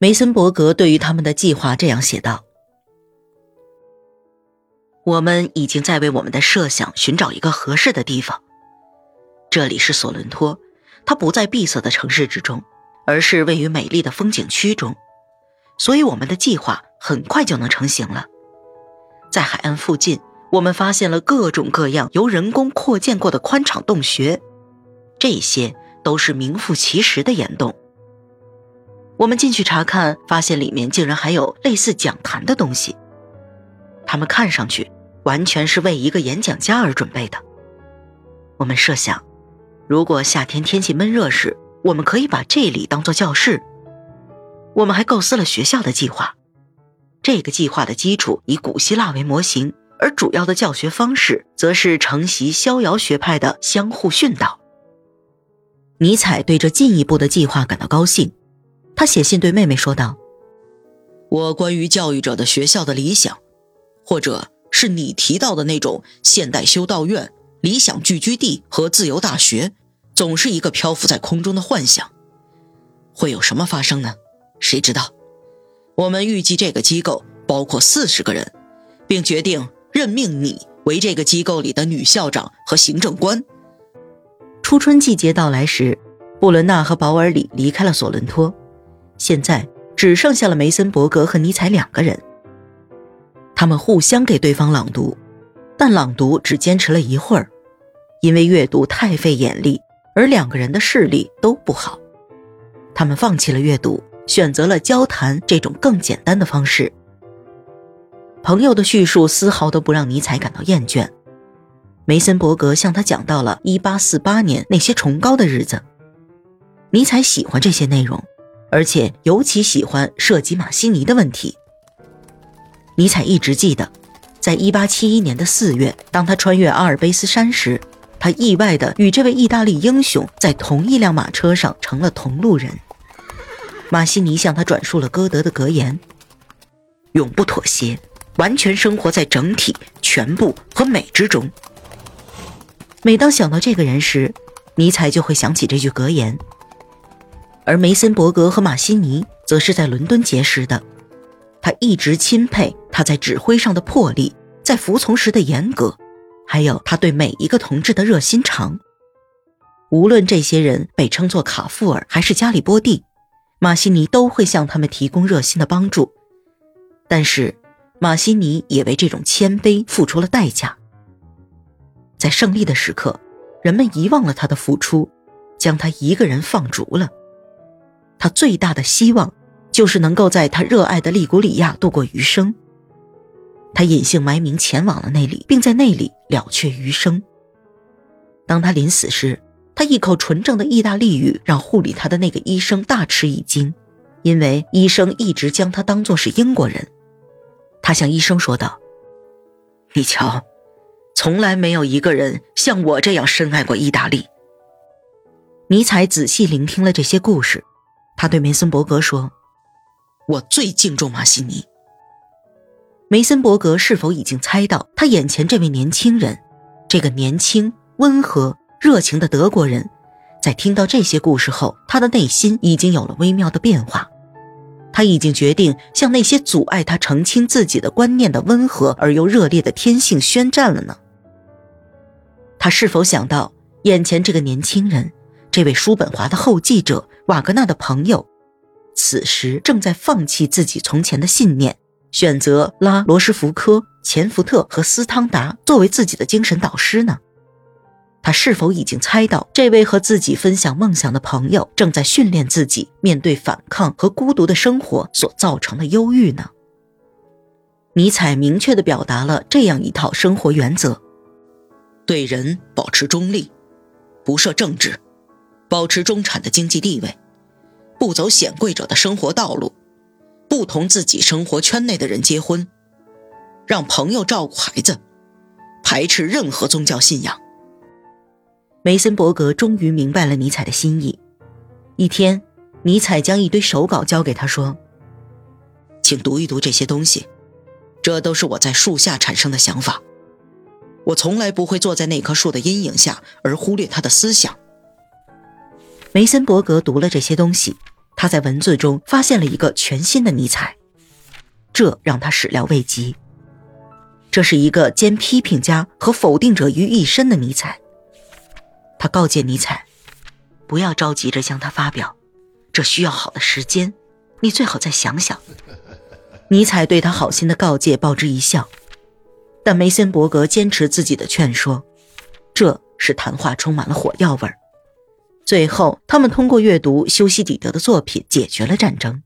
梅森伯格对于他们的计划这样写道：“我们已经在为我们的设想寻找一个合适的地方。这里是索伦托，它不在闭塞的城市之中，而是位于美丽的风景区中，所以我们的计划很快就能成型了。在海岸附近，我们发现了各种各样由人工扩建过的宽敞洞穴，这些都是名副其实的岩洞。”我们进去查看，发现里面竟然还有类似讲坛的东西。他们看上去完全是为一个演讲家而准备的。我们设想，如果夏天天气闷热时，我们可以把这里当做教室。我们还构思了学校的计划。这个计划的基础以古希腊为模型，而主要的教学方式则是承袭逍遥学派的相互训导。尼采对这进一步的计划感到高兴。他写信对妹妹说道：“我关于教育者的学校的理想，或者是你提到的那种现代修道院、理想聚居地和自由大学，总是一个漂浮在空中的幻想。会有什么发生呢？谁知道？我们预计这个机构包括四十个人，并决定任命你为这个机构里的女校长和行政官。”初春季节到来时，布伦纳和保尔里离开了索伦托。现在只剩下了梅森伯格和尼采两个人。他们互相给对方朗读，但朗读只坚持了一会儿，因为阅读太费眼力，而两个人的视力都不好。他们放弃了阅读，选择了交谈这种更简单的方式。朋友的叙述丝毫都不让尼采感到厌倦。梅森伯格向他讲到了1848年那些崇高的日子。尼采喜欢这些内容。而且尤其喜欢涉及马西尼的问题。尼采一直记得，在1871年的四月，当他穿越阿尔卑斯山时，他意外地与这位意大利英雄在同一辆马车上成了同路人。马西尼向他转述了歌德的格言：“永不妥协，完全生活在整体、全部和美之中。”每当想到这个人时，尼采就会想起这句格言。而梅森伯格和马西尼则是在伦敦结识的，他一直钦佩他在指挥上的魄力，在服从时的严格，还有他对每一个同志的热心肠。无论这些人被称作卡富尔还是加里波第，马西尼都会向他们提供热心的帮助。但是，马西尼也为这种谦卑付出了代价。在胜利的时刻，人们遗忘了他的付出，将他一个人放逐了。他最大的希望，就是能够在他热爱的利古里亚度过余生。他隐姓埋名前往了那里，并在那里了却余生。当他临死时，他一口纯正的意大利语让护理他的那个医生大吃一惊，因为医生一直将他当作是英国人。他向医生说道：“你瞧，从来没有一个人像我这样深爱过意大利。”尼采仔细聆听了这些故事。他对梅森伯格说：“我最敬重马西尼。”梅森伯格是否已经猜到，他眼前这位年轻人，这个年轻、温和、热情的德国人，在听到这些故事后，他的内心已经有了微妙的变化。他已经决定向那些阻碍他澄清自己的观念的温和而又热烈的天性宣战了呢？他是否想到，眼前这个年轻人？这位叔本华的后继者，瓦格纳的朋友，此时正在放弃自己从前的信念，选择拉罗什福科、钱福特和斯汤达作为自己的精神导师呢？他是否已经猜到，这位和自己分享梦想的朋友正在训练自己面对反抗和孤独的生活所造成的忧郁呢？尼采明确地表达了这样一套生活原则：对人保持中立，不设政治。保持中产的经济地位，不走显贵者的生活道路，不同自己生活圈内的人结婚，让朋友照顾孩子，排斥任何宗教信仰。梅森伯格终于明白了尼采的心意。一天，尼采将一堆手稿交给他，说：“请读一读这些东西，这都是我在树下产生的想法。我从来不会坐在那棵树的阴影下而忽略他的思想。”梅森伯格读了这些东西，他在文字中发现了一个全新的尼采，这让他始料未及。这是一个兼批评家和否定者于一身的尼采。他告诫尼采，不要着急着向他发表，这需要好的时间，你最好再想想。尼采对他好心的告诫报之一笑，但梅森伯格坚持自己的劝说，这使谈话充满了火药味儿。最后，他们通过阅读修昔底德的作品解决了战争。